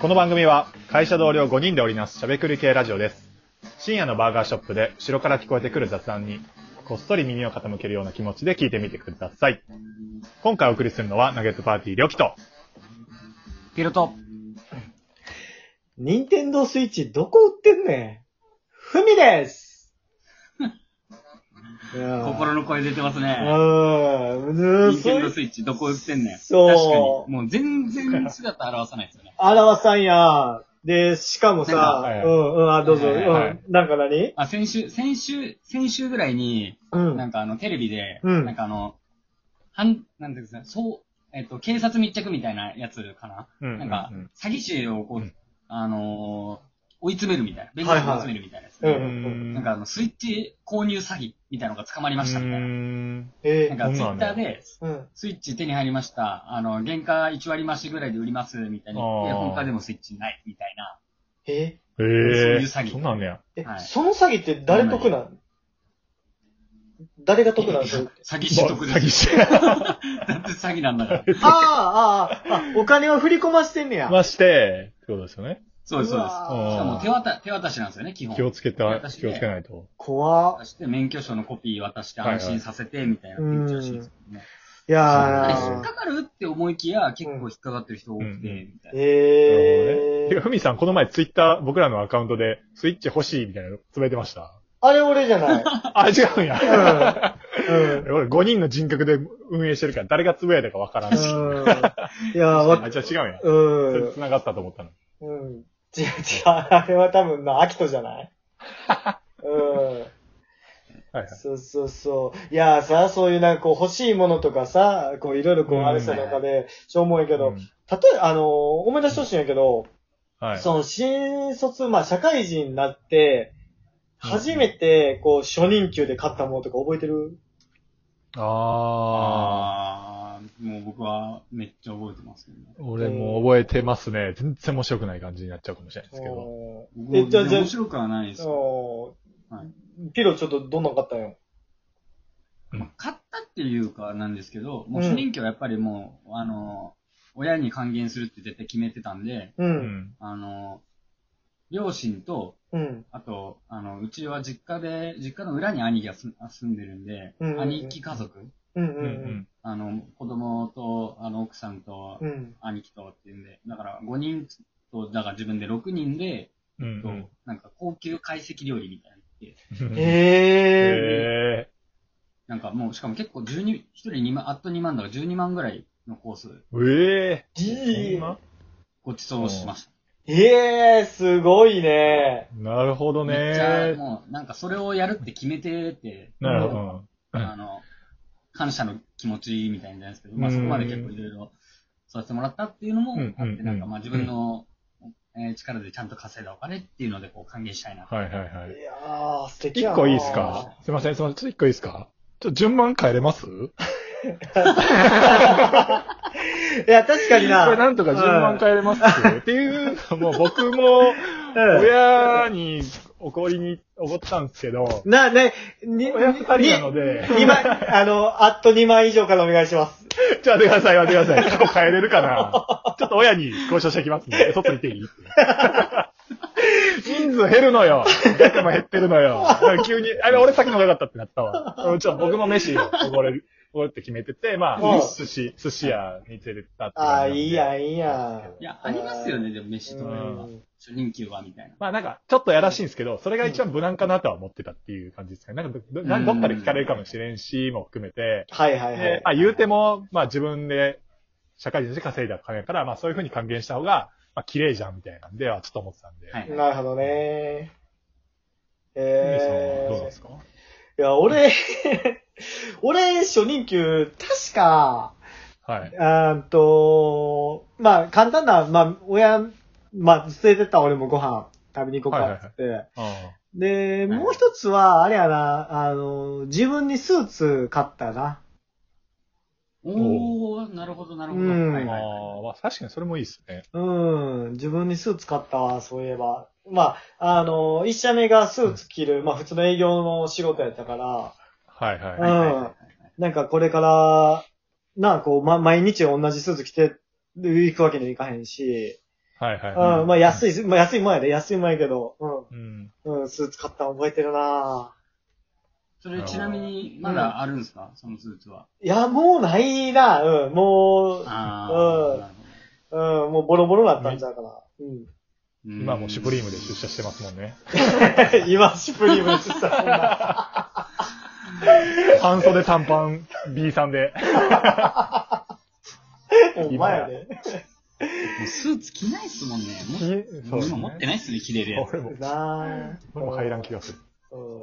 この番組は会社同僚5人で織りなすしゃべくり系ラジオです。深夜のバーガーショップで後ろから聞こえてくる雑談にこっそり耳を傾けるような気持ちで聞いてみてください。今回お送りするのはナゲットパーティーりょきと。ピロト。ニンテンドースイッチどこ売ってんねんふみです心の声出てますね。うん。ニンテンドースイッチどこ売ってんねん。そう確かに。もう全然姿表さないですよね。あらわさんや。で、しかもさ、なんうん、うん、あ、どうぞ、はいはいうん。なんか何？あ、先週、先週、先週ぐらいに、うん。なんかあの、テレビで、うんなんかあの、はん、なんていうんですか、そう、えっと、警察密着みたいなやつかな？うんなんかうん、詐欺師をこう、うんあのー追い詰めるみたいな。弁護士を追い詰めるみたいなやつで、はいはいうんなんかあの、スイッチ購入詐欺みたいなのが捕まりましたみたいな。んえなんかツイッターで、うん。スイッチ手に入りました。あの、原価1割増しぐらいで売ります、みたいに言って、あー本価でもスイッチない、みたいな。えへそうえいう詐欺そんなんねや。え、はいその詐欺って誰得なん？誰が得なん？ですか詐欺師得です。詐欺師。だって詐欺なんだから。ああ、ああ、あ、お金を振り込ましてんねや。まして、ってことですよね。そうです、そうです。しかも手渡、手渡しなんですよね、基本。気をつけて、私気をつけないと。怖っ渡して、免許証のコピー渡して安心させて、みたいないですけどね。いやあれ引っーかかるって思いきや、結構引っかかってる人多くて、うんみたいな。えてか、ふみさん、この前ツイッター、僕らのアカウントで、スイッチ欲しいみたいなのつぶやいてました。あれ俺じゃない。あ、違うんや。うん。俺5人の人格で運営してるから、誰がつぶやいたかわからんし。うん。いやー、わあ、じゃあ違うんや。うん。繋がったと思ったの。うん。違う違う。あれは多分な、アキトじゃない？うん。はいはい。そうそうそう。いやーさ、そういうなんかこう欲しいものとかさ、こういろいろこううんあれした中で、しょうもないけど、うん例えば、あのー思い出してほしいんやけど、はい。その新卒、まあ社会人になって、うん初めてこう初任給で買ったものとか覚えてる？ああー、もう僕はめっちゃ覚えてますけどね。ー。俺も覚えてますね。全然面白くない感じになっちゃうかもしれないですけど。僕もえじゃあじゃあ面白くはないですよ。うんはいピロちょっとどんなん買ったんよ？まあ買ったっていうかなんですけど、もう初任給はやっぱりもう、あの、親に還元するって絶対決めてたんで、う。うんん。あの、両親と、うん。あと、あの、うちは実家で、実家の裏に兄貴が住住んでるんで、うんうんうん兄貴家族、うんううんんあの、子供と、あの、奥さんとうん。う、ん。兄貴とっていうんで、だから5人と、だから自分で6人で、うん。とうん。なんか高級懐石料理みたいなのって、うん。えへなんかもう、しかも結構12、1人2万、あっと2万だから12万ぐらいのコース、ー。えー。え。そんな？ご馳走しました。ええー、すごいね。なるほどめっちゃ、ね。もう、なんかそれをやるって決めてて、なるほど。うんあの、感謝の気持ちみたいなんじゃないですけど、まあそこまで結構いろいろさせてもらったっていうのもあって、なんかまあ自分の、えー力でちゃんと稼いだお金っていうのでこう還元したいなと。はいはいはい。い。やー、素敵一個いいですか？すいません、すいません、ちょっと一個いいですか？ちょっと順番変えれます？いや、確かにな。これなんとか順番変えれますっていうのも、僕も、うん。親に怒りに、怒ったんですけど、な、ね、に、親二人なので、2万、あの、あっと2万以上からお願いします。ちょっと待ってください、待ってください。過去変えれるかな？ちょっと親に交渉してきますね。外行っていい人数減るのよ。逆も減ってるのよ。急に、あれ俺先の方が良かったってなったわ。うんちょっと僕の飯をおごれる、おごるって決めてて、まうんあ、寿司、寿司屋に連れてったってああ、いいやん、いいやん。いや、ありますよね、でも飯とか。初任給はみたいな。まあなんか、ちょっとやらしいんですけど、それが一番無難かなとは思ってたっていう感じですかね。なんかど、どどっかで聞かれるかもしれんし、も含めて。はいはいはい。でまあ言うても、まあ自分で、社会人として稼いだ金やから、まあそういうふうに還元した方が、まあ綺麗じゃんみたいなんではちょっと思ってたんで。はい。なるほどね。えーはどうなんですか？いや、俺、俺、初任給、確か、はい。あーんと、まあ、簡単な、まあ、親、まあ、連れてった俺もご飯食べに行こうかっつって。で、もう一つは、あれやな、あの、自分にスーツ買ったな。おー、なるほど、なるほど。うんはいあはいはい。あ、まあ確かにそれもいいですね。うん、自分にスーツ買ったわ、そういえば。まあ、あの、一社目がスーツ着る、まあ普通の営業の仕事やったから、はいはい。うんなんかこれから、なあ、こう、ま、毎日同じスーツ着て、行くわけにはいかへんし、はいはい。うん、まあ安い、まあ安いもんやで、安いもんやけど、うん。うん、うん、スーツ買ったの覚えてるなそれちなみに、まだあるんですか？そのスーツは。いや、もうないな、うん、もう、あうんあ、なるうん、もうボロボロだったんちゃうかな。うん。ほど。今はもうシュプリームで出社してますもんね。今、シュプリームですさ、半袖短パン B さんで。ほんまやで。もうスーツ着ないっすもんね。もそうですね今持ってないっすね、着れるやつ。俺も、な俺も入らん気がする。ぁ。うん